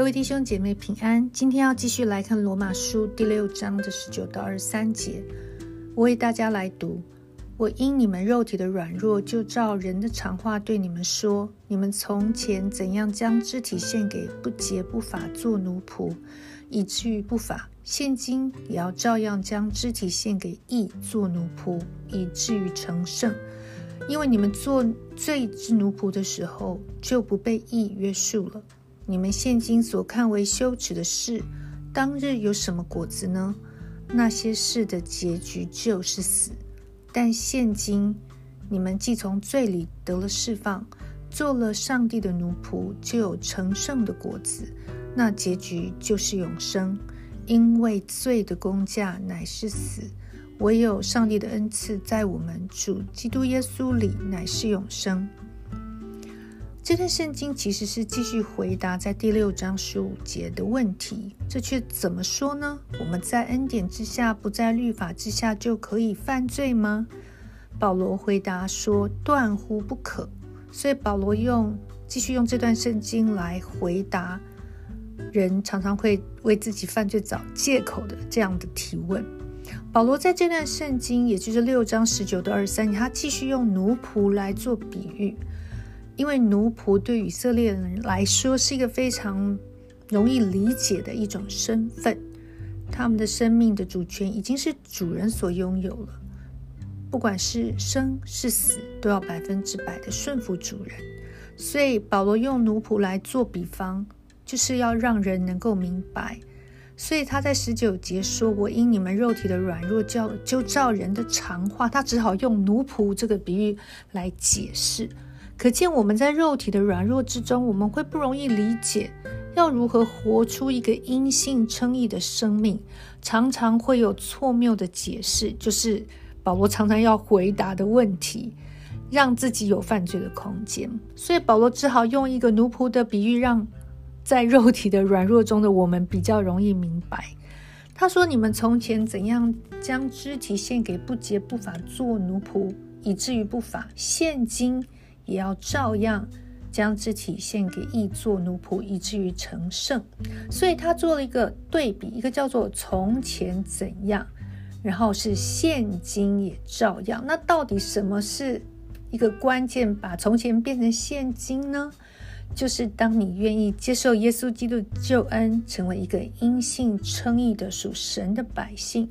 各位弟兄姐妹平安，今天要继续来看罗马书第六章的十九到二十三节。我为大家来读：我因你们肉体的软弱，就照人的常话对你们说：你们从前怎样将肢体献给不洁不法做奴仆，以至于不法；现今也要照样将肢体献给义做奴仆，以至于成圣。因为你们做罪之奴仆的时候，就不被义约束了。你们现今所看为羞耻的事，当日有什么果子呢？那些事的结局就是死。但现今你们既从罪里得了释放，做了上帝的奴仆，就有成圣的果子。那结局就是永生。因为罪的工价乃是死，唯有上帝的恩赐在我们主基督耶稣里乃是永生。这段圣经其实是继续回答在第六章十五节的问题，这却怎么说呢？我们在恩典之下，不在律法之下，就可以犯罪吗？保罗回答说：“断乎不可。”所以保罗用继续用这段圣经来回答人常常会为自己犯罪找借口的这样的提问。保罗在这段圣经，也就是六章十九到二十三，他继续用奴仆来做比喻。因为奴仆对以色列人来说是一个非常容易理解的一种身份，他们的生命的主权已经是主人所拥有了，不管是生是死，都要百分之百的顺服主人。所以保罗用奴仆来做比方，就是要让人能够明白。所以他在十九节说：“我因你们肉体的软弱，叫就照人的常话。”他只好用奴仆这个比喻来解释。可见我们在肉体的软弱之中，我们会不容易理解要如何活出一个因信称义的生命，常常会有错谬的解释，就是保罗常常要回答的问题，让自己有犯罪的空间。所以保罗只好用一个奴仆的比喻，让在肉体的软弱中的我们比较容易明白。他说：“你们从前怎样将肢体献给不洁不法做奴仆，以至于不法，现今。”也要照样将肢体献给义做奴仆，以至于成圣。所以他做了一个对比，一个叫做从前怎样，然后是现今也照样。那到底什么是一个关键，把从前变成现今呢？就是当你愿意接受耶稣基督救恩，成为一个因信称义的属神的百姓。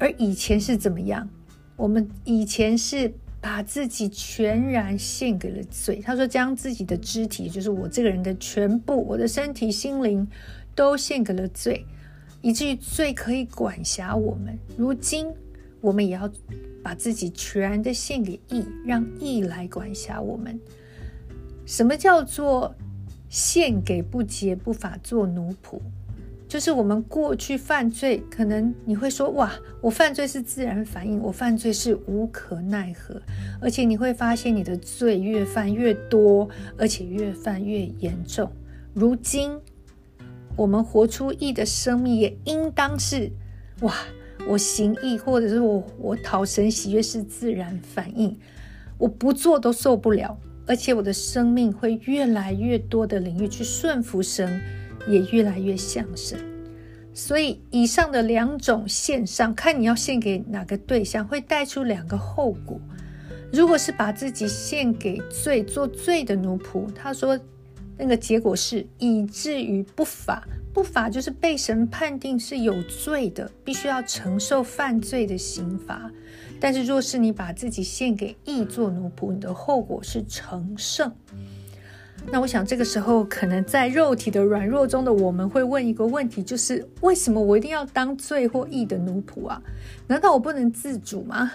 而以前是怎么样？我们以前是。把自己全然献给了罪。他说：“将自己的肢体，就是我这个人的全部，我的身体、心灵，都献给了罪，以至于罪可以管辖我们。如今，我们也要把自己全然的献给义，让义来管辖我们。什么叫做献给不洁不法做奴仆？”就是我们过去犯罪，可能你会说：“哇，我犯罪是自然反应，我犯罪是无可奈何。”而且你会发现，你的罪越犯越多，而且越犯越严重。如今，我们活出义的生命，也应当是：“哇，我行义，或者是我我讨神喜悦是自然反应，我不做都受不了。”而且我的生命会越来越多的领域去顺服神。也越来越像神，所以以上的两种献上，看你要献给哪个对象，会带出两个后果。如果是把自己献给罪，做罪的奴仆，他说那个结果是以至于不法，不法就是被神判定是有罪的，必须要承受犯罪的刑罚。但是若是你把自己献给义做奴仆，你的后果是成圣。那我想，这个时候可能在肉体的软弱中的我们会问一个问题，就是为什么我一定要当罪或义的奴仆啊？难道我不能自主吗？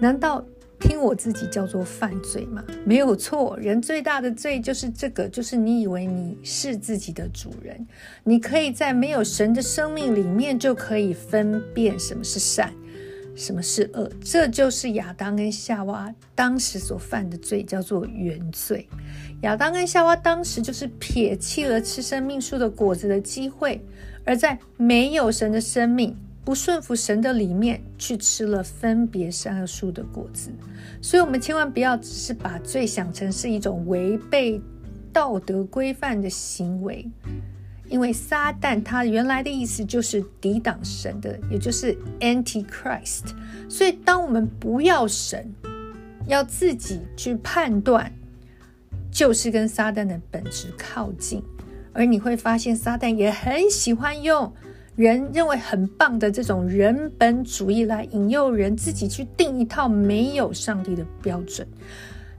难道听我自己叫做犯罪吗？没有错，人最大的罪就是这个，就是你以为你是自己的主人，你可以在没有神的生命里面就可以分辨什么是善。什么是恶？这就是亚当跟夏娃当时所犯的罪，叫做原罪。亚当跟夏娃当时就是撇弃了吃生命树的果子的机会，而在没有神的生命、不顺服神的里面，去吃了分别善恶树的果子。所以，我们千万不要只是把罪想成是一种违背道德规范的行为。因为撒旦它原来的意思就是抵挡神的，也就是 Antichrist。所以，当我们不要神，要自己去判断，就是跟撒旦的本质靠近。而你会发现，撒旦也很喜欢用人认为很棒的这种人本主义来引诱人自己去定一套没有上帝的标准。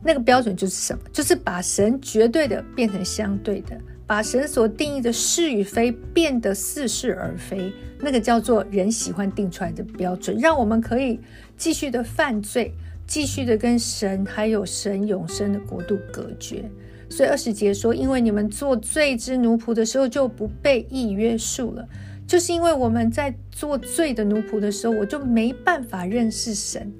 那个标准就是什么？就是把神绝对的变成相对的，把神所定义的是与非变得似是而非。那个叫做人喜欢定出来的标准，让我们可以继续的犯罪，继续的跟神还有神永生的国度隔绝。所以二十节说，因为你们做罪之奴仆的时候就不被意约束了，就是因为我们在做罪的奴仆的时候，我就没办法认识神。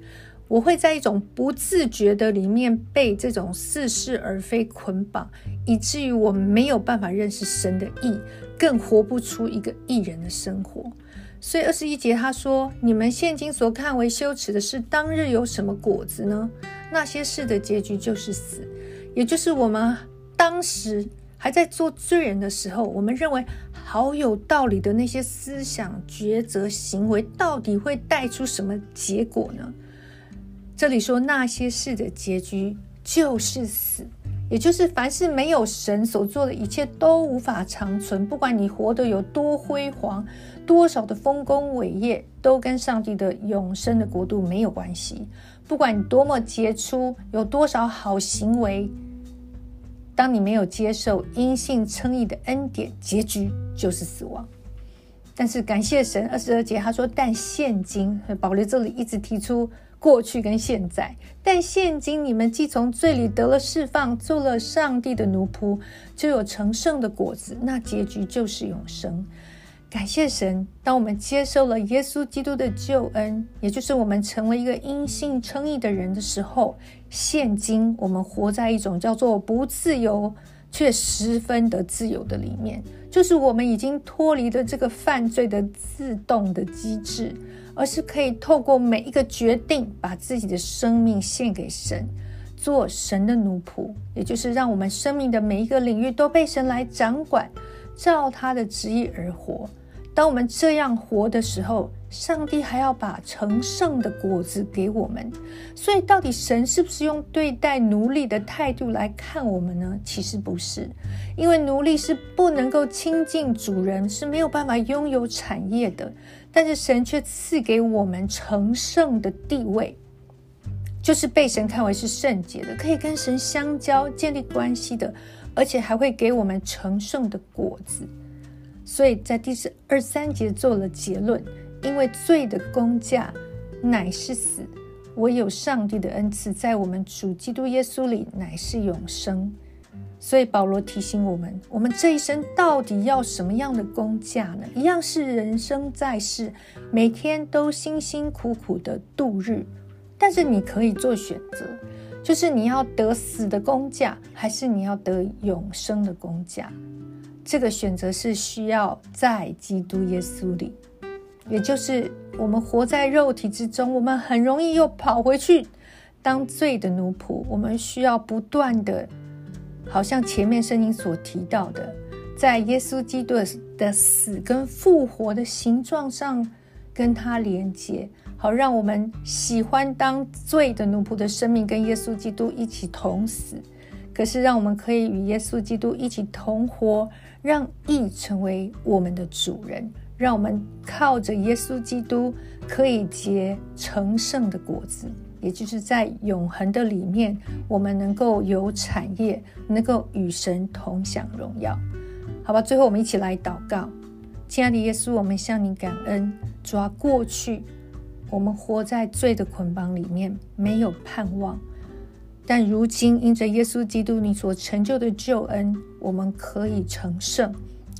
我会在一种不自觉的里面被这种似是而非捆绑，以至于我没有办法认识神的意，更活不出一个艺人的生活。所以二十一节他说：“你们现今所看为羞耻的事，当日有什么果子呢？那些事的结局就是死，也就是我们当时还在做罪人的时候，我们认为好有道理的那些思想、抉择、行为，到底会带出什么结果呢？”这里说那些事的结局就是死，也就是凡是没有神所做的一切都无法长存。不管你活得有多辉煌，多少的丰功伟业，都跟上帝的永生的国度没有关系。不管你多么杰出，有多少好行为，当你没有接受因信称义的恩典，结局就是死亡。但是感谢神，二十二节他说：“但现今，保罗这里一直提出。”过去跟现在，但现今你们既从罪里得了释放，做了上帝的奴仆，就有成圣的果子，那结局就是永生。感谢神，当我们接受了耶稣基督的救恩，也就是我们成为一个因信称义的人的时候，现今我们活在一种叫做不自由却十分的自由的里面，就是我们已经脱离了这个犯罪的自动的机制。而是可以透过每一个决定，把自己的生命献给神，做神的奴仆，也就是让我们生命的每一个领域都被神来掌管，照他的旨意而活。当我们这样活的时候，上帝还要把成圣的果子给我们。所以，到底神是不是用对待奴隶的态度来看我们呢？其实不是，因为奴隶是不能够亲近主人，是没有办法拥有产业的。但是神却赐给我们成圣的地位，就是被神看为是圣洁的，可以跟神相交、建立关系的，而且还会给我们成圣的果子。所以在第十二三节做了结论：因为罪的工价乃是死，唯有上帝的恩赐在我们主基督耶稣里乃是永生。所以保罗提醒我们：我们这一生到底要什么样的工价呢？一样是人生在世，每天都辛辛苦苦的度日。但是你可以做选择，就是你要得死的工价，还是你要得永生的工价？这个选择是需要在基督耶稣里，也就是我们活在肉体之中，我们很容易又跑回去当罪的奴仆。我们需要不断的。好像前面圣经所提到的，在耶稣基督的死跟复活的形状上跟他连接，好让我们喜欢当罪的奴仆的生命跟耶稣基督一起同死，可是让我们可以与耶稣基督一起同活，让义成为我们的主人，让我们靠着耶稣基督可以结成圣的果子。也就是在永恒的里面，我们能够有产业，能够与神同享荣耀，好吧？最后我们一起来祷告，亲爱的耶稣，我们向你感恩。主啊，过去我们活在罪的捆绑里面，没有盼望，但如今因着耶稣基督你所成就的救恩，我们可以成圣，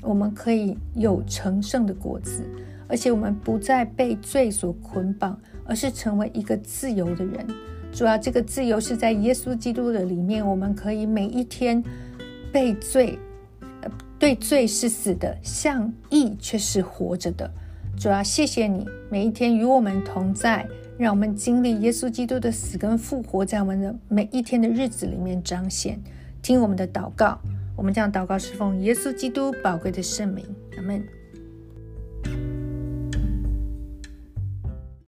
我们可以有成圣的果子，而且我们不再被罪所捆绑。而是成为一个自由的人。主要这个自由是在耶稣基督的里面，我们可以每一天被罪，呃，对罪是死的，向义却是活着的。主要谢谢你每一天与我们同在，让我们经历耶稣基督的死跟复活，在我们的每一天的日子里面彰显。听我们的祷告，我们将祷告侍奉耶稣基督宝贵的圣名，阿门。